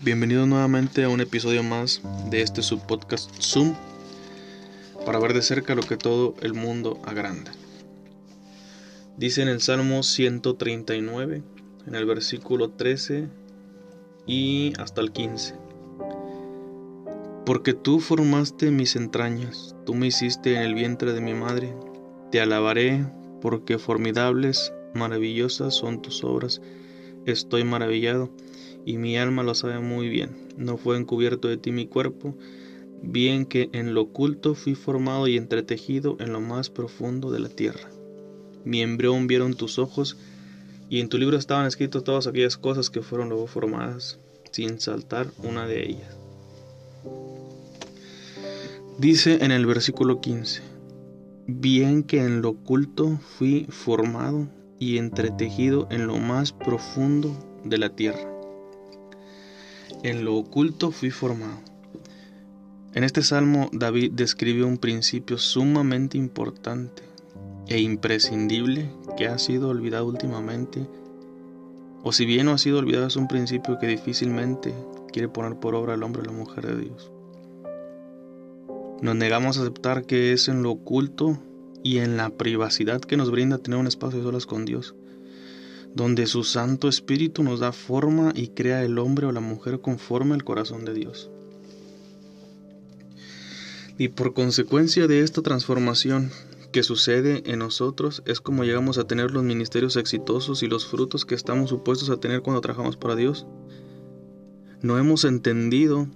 Bienvenido nuevamente a un episodio más de este subpodcast Zoom para ver de cerca lo que todo el mundo agranda. Dice en el Salmo 139, en el versículo 13 y hasta el 15. Porque tú formaste mis entrañas, tú me hiciste en el vientre de mi madre, te alabaré porque formidables, maravillosas son tus obras, estoy maravillado y mi alma lo sabe muy bien. No fue encubierto de ti mi cuerpo, bien que en lo oculto fui formado y entretejido en lo más profundo de la tierra. Mi embrión vieron tus ojos, y en tu libro estaban escritas todas aquellas cosas que fueron luego formadas, sin saltar una de ellas. Dice en el versículo 15, bien que en lo oculto fui formado y entretejido en lo más profundo de la tierra en lo oculto fui formado. En este salmo David describe un principio sumamente importante e imprescindible que ha sido olvidado últimamente, o si bien no ha sido olvidado es un principio que difícilmente quiere poner por obra el hombre o la mujer de Dios. Nos negamos a aceptar que es en lo oculto y en la privacidad que nos brinda tener un espacio de solas con Dios donde su Santo Espíritu nos da forma y crea el hombre o la mujer conforme al corazón de Dios. Y por consecuencia de esta transformación que sucede en nosotros es como llegamos a tener los ministerios exitosos y los frutos que estamos supuestos a tener cuando trabajamos para Dios. No hemos entendido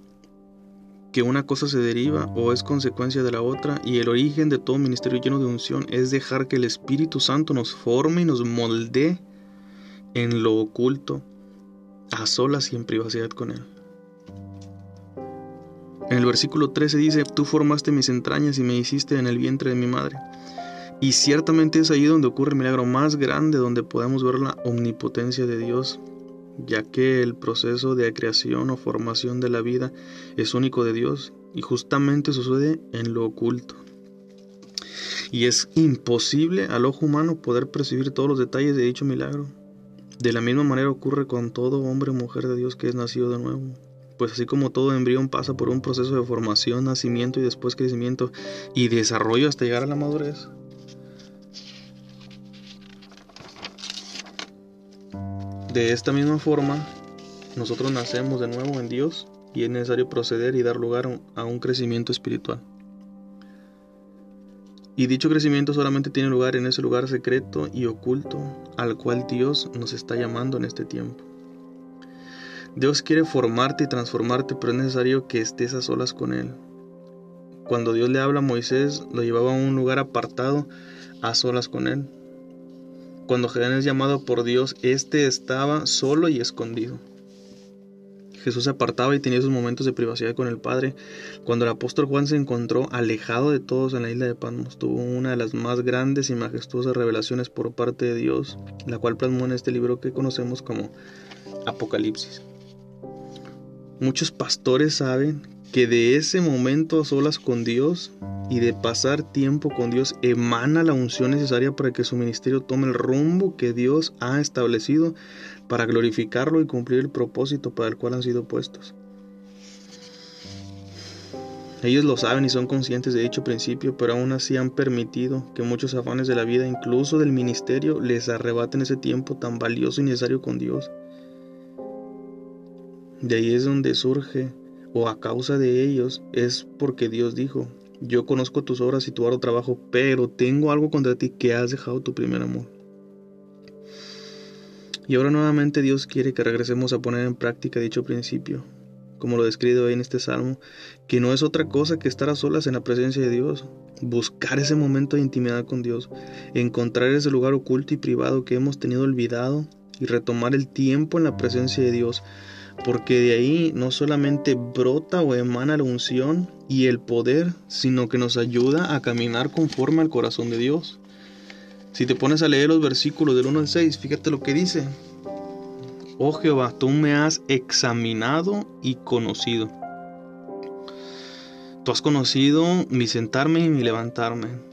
que una cosa se deriva o es consecuencia de la otra y el origen de todo ministerio lleno de unción es dejar que el Espíritu Santo nos forme y nos moldee en lo oculto, a solas y en privacidad con Él. En el versículo 13 dice, tú formaste mis entrañas y me hiciste en el vientre de mi madre. Y ciertamente es ahí donde ocurre el milagro más grande, donde podemos ver la omnipotencia de Dios, ya que el proceso de creación o formación de la vida es único de Dios y justamente sucede en lo oculto. Y es imposible al ojo humano poder percibir todos los detalles de dicho milagro. De la misma manera ocurre con todo hombre o mujer de Dios que es nacido de nuevo. Pues así como todo embrión pasa por un proceso de formación, nacimiento y después crecimiento y desarrollo hasta llegar a la madurez. De esta misma forma, nosotros nacemos de nuevo en Dios y es necesario proceder y dar lugar a un crecimiento espiritual. Y dicho crecimiento solamente tiene lugar en ese lugar secreto y oculto al cual Dios nos está llamando en este tiempo. Dios quiere formarte y transformarte, pero es necesario que estés a solas con Él. Cuando Dios le habla a Moisés, lo llevaba a un lugar apartado, a solas con Él. Cuando Gedeón es llamado por Dios, éste estaba solo y escondido. Jesús se apartaba y tenía sus momentos de privacidad con el Padre. Cuando el apóstol Juan se encontró alejado de todos en la isla de Patmos, tuvo una de las más grandes y majestuosas revelaciones por parte de Dios, la cual plasmó en este libro que conocemos como Apocalipsis. Muchos pastores saben que de ese momento a solas con Dios y de pasar tiempo con Dios emana la unción necesaria para que su ministerio tome el rumbo que Dios ha establecido para glorificarlo y cumplir el propósito para el cual han sido puestos. Ellos lo saben y son conscientes de dicho principio, pero aún así han permitido que muchos afanes de la vida, incluso del ministerio, les arrebaten ese tiempo tan valioso y necesario con Dios. De ahí es donde surge o a causa de ellos es porque Dios dijo, yo conozco tus obras y tu arduo trabajo, pero tengo algo contra ti que has dejado tu primer amor. Y ahora nuevamente Dios quiere que regresemos a poner en práctica dicho principio, como lo describe hoy en este salmo, que no es otra cosa que estar a solas en la presencia de Dios, buscar ese momento de intimidad con Dios, encontrar ese lugar oculto y privado que hemos tenido olvidado y retomar el tiempo en la presencia de Dios, porque de ahí no solamente brota o emana la unción y el poder, sino que nos ayuda a caminar conforme al corazón de Dios. Si te pones a leer los versículos del 1 al 6, fíjate lo que dice. Oh Jehová, tú me has examinado y conocido. Tú has conocido mi sentarme y mi levantarme.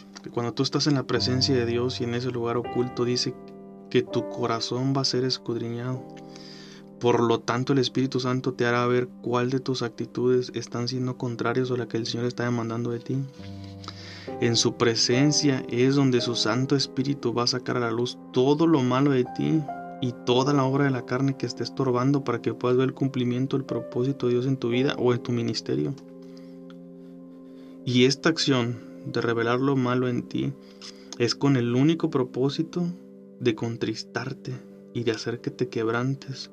cuando tú estás en la presencia de Dios y en ese lugar oculto dice que tu corazón va a ser escudriñado. Por lo tanto, el Espíritu Santo te hará ver cuál de tus actitudes están siendo contrarias a la que el Señor está demandando de ti. En su presencia es donde su Santo Espíritu va a sacar a la luz todo lo malo de ti y toda la obra de la carne que esté estorbando para que puedas ver el cumplimiento del propósito de Dios en tu vida o en tu ministerio. Y esta acción de revelar lo malo en ti es con el único propósito de contristarte y de hacer que te quebrantes,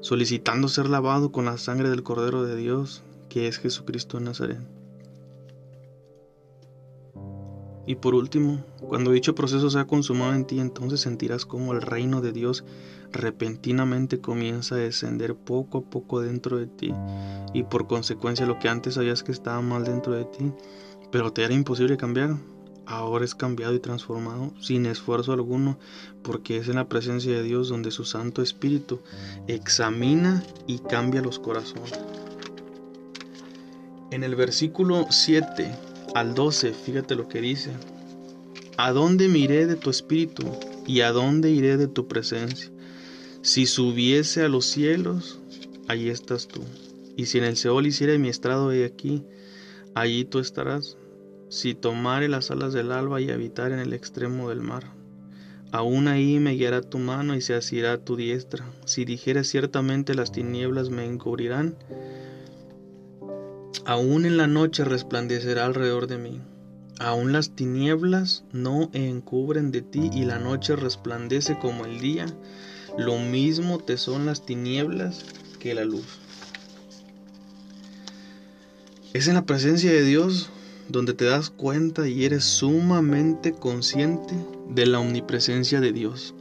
solicitando ser lavado con la sangre del Cordero de Dios, que es Jesucristo de Nazaret. Y por último, cuando dicho proceso sea consumado en ti, entonces sentirás como el reino de Dios repentinamente comienza a descender poco a poco dentro de ti. Y por consecuencia lo que antes sabías que estaba mal dentro de ti, pero te era imposible cambiar, ahora es cambiado y transformado sin esfuerzo alguno, porque es en la presencia de Dios donde su Santo Espíritu examina y cambia los corazones. En el versículo 7 al 12, fíjate lo que dice. ¿A dónde miré de tu espíritu y a dónde iré de tu presencia? Si subiese a los cielos, allí estás tú. Y si en el Seol hiciera mi estrado de aquí, allí tú estarás. Si tomare las alas del alba y habitar en el extremo del mar, aún ahí me guiará tu mano y se asirá tu diestra. Si dijera ciertamente las tinieblas me encubrirán, Aún en la noche resplandecerá alrededor de mí. Aún las tinieblas no encubren de ti y la noche resplandece como el día. Lo mismo te son las tinieblas que la luz. Es en la presencia de Dios donde te das cuenta y eres sumamente consciente de la omnipresencia de Dios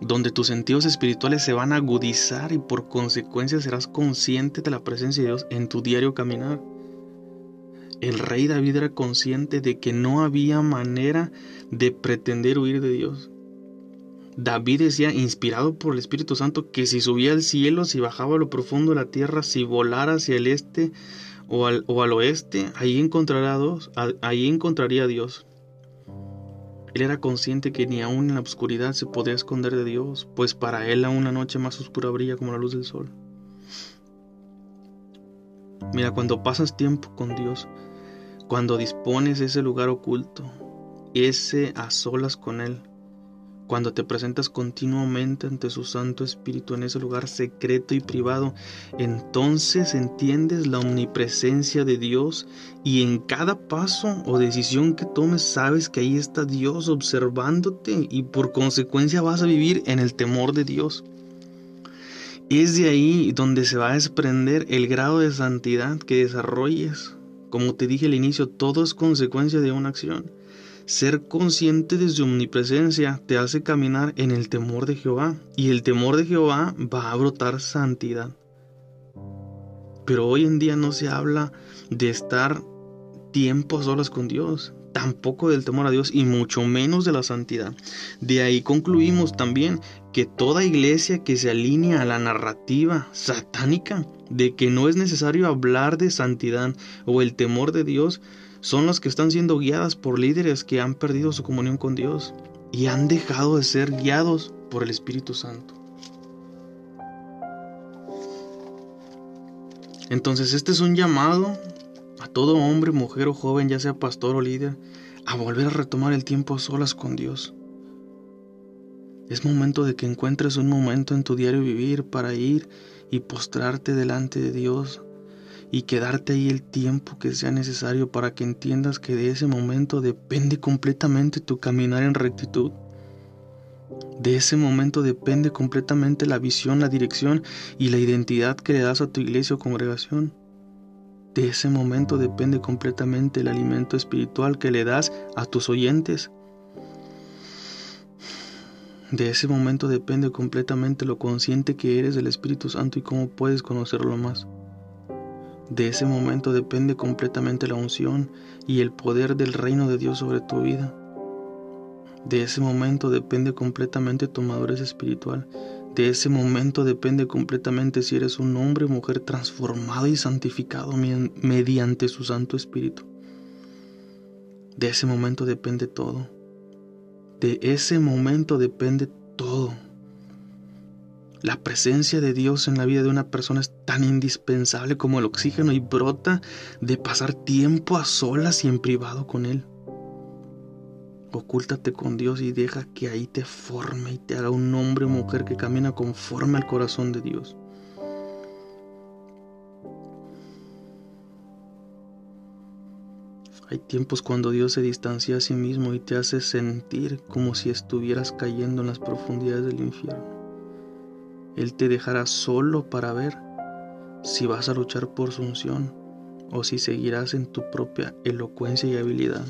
donde tus sentidos espirituales se van a agudizar y por consecuencia serás consciente de la presencia de Dios en tu diario caminar. El rey David era consciente de que no había manera de pretender huir de Dios. David decía, inspirado por el Espíritu Santo, que si subía al cielo, si bajaba a lo profundo de la tierra, si volara hacia el este o al, oeste, ahí, encontrará ahí encontraría a Dios. Él era consciente que ni aún en la oscuridad se podía esconder de Dios, pues para él aún la noche más oscura brilla como la luz del sol. Mira, cuando pasas tiempo con Dios, cuando dispones ese lugar oculto, ese a solas con Él, cuando te presentas continuamente ante su Santo Espíritu en ese lugar secreto y privado, entonces entiendes la omnipresencia de Dios y en cada paso o decisión que tomes sabes que ahí está Dios observándote y por consecuencia vas a vivir en el temor de Dios. Es de ahí donde se va a desprender el grado de santidad que desarrolles. Como te dije al inicio, todo es consecuencia de una acción. Ser consciente de su omnipresencia te hace caminar en el temor de Jehová y el temor de Jehová va a brotar santidad. Pero hoy en día no se habla de estar tiempo a solas con Dios, tampoco del temor a Dios y mucho menos de la santidad. De ahí concluimos también que toda iglesia que se alinea a la narrativa satánica de que no es necesario hablar de santidad o el temor de Dios son las que están siendo guiadas por líderes que han perdido su comunión con Dios y han dejado de ser guiados por el Espíritu Santo. Entonces este es un llamado a todo hombre, mujer o joven, ya sea pastor o líder, a volver a retomar el tiempo a solas con Dios. Es momento de que encuentres un momento en tu diario vivir para ir y postrarte delante de Dios y quedarte ahí el tiempo que sea necesario para que entiendas que de ese momento depende completamente tu caminar en rectitud. De ese momento depende completamente la visión, la dirección y la identidad que le das a tu iglesia o congregación. De ese momento depende completamente el alimento espiritual que le das a tus oyentes. De ese momento depende completamente lo consciente que eres del Espíritu Santo y cómo puedes conocerlo más. De ese momento depende completamente la unción y el poder del reino de Dios sobre tu vida. De ese momento depende completamente tu madurez espiritual. De ese momento depende completamente si eres un hombre o mujer transformado y santificado mediante su Santo Espíritu. De ese momento depende todo. De ese momento depende todo. La presencia de Dios en la vida de una persona es tan indispensable como el oxígeno y brota de pasar tiempo a solas y en privado con Él. Ocúltate con Dios y deja que ahí te forme y te haga un hombre o mujer que camina conforme al corazón de Dios. Hay tiempos cuando Dios se distancia a sí mismo y te hace sentir como si estuvieras cayendo en las profundidades del infierno. Él te dejará solo para ver si vas a luchar por su unción o si seguirás en tu propia elocuencia y habilidad.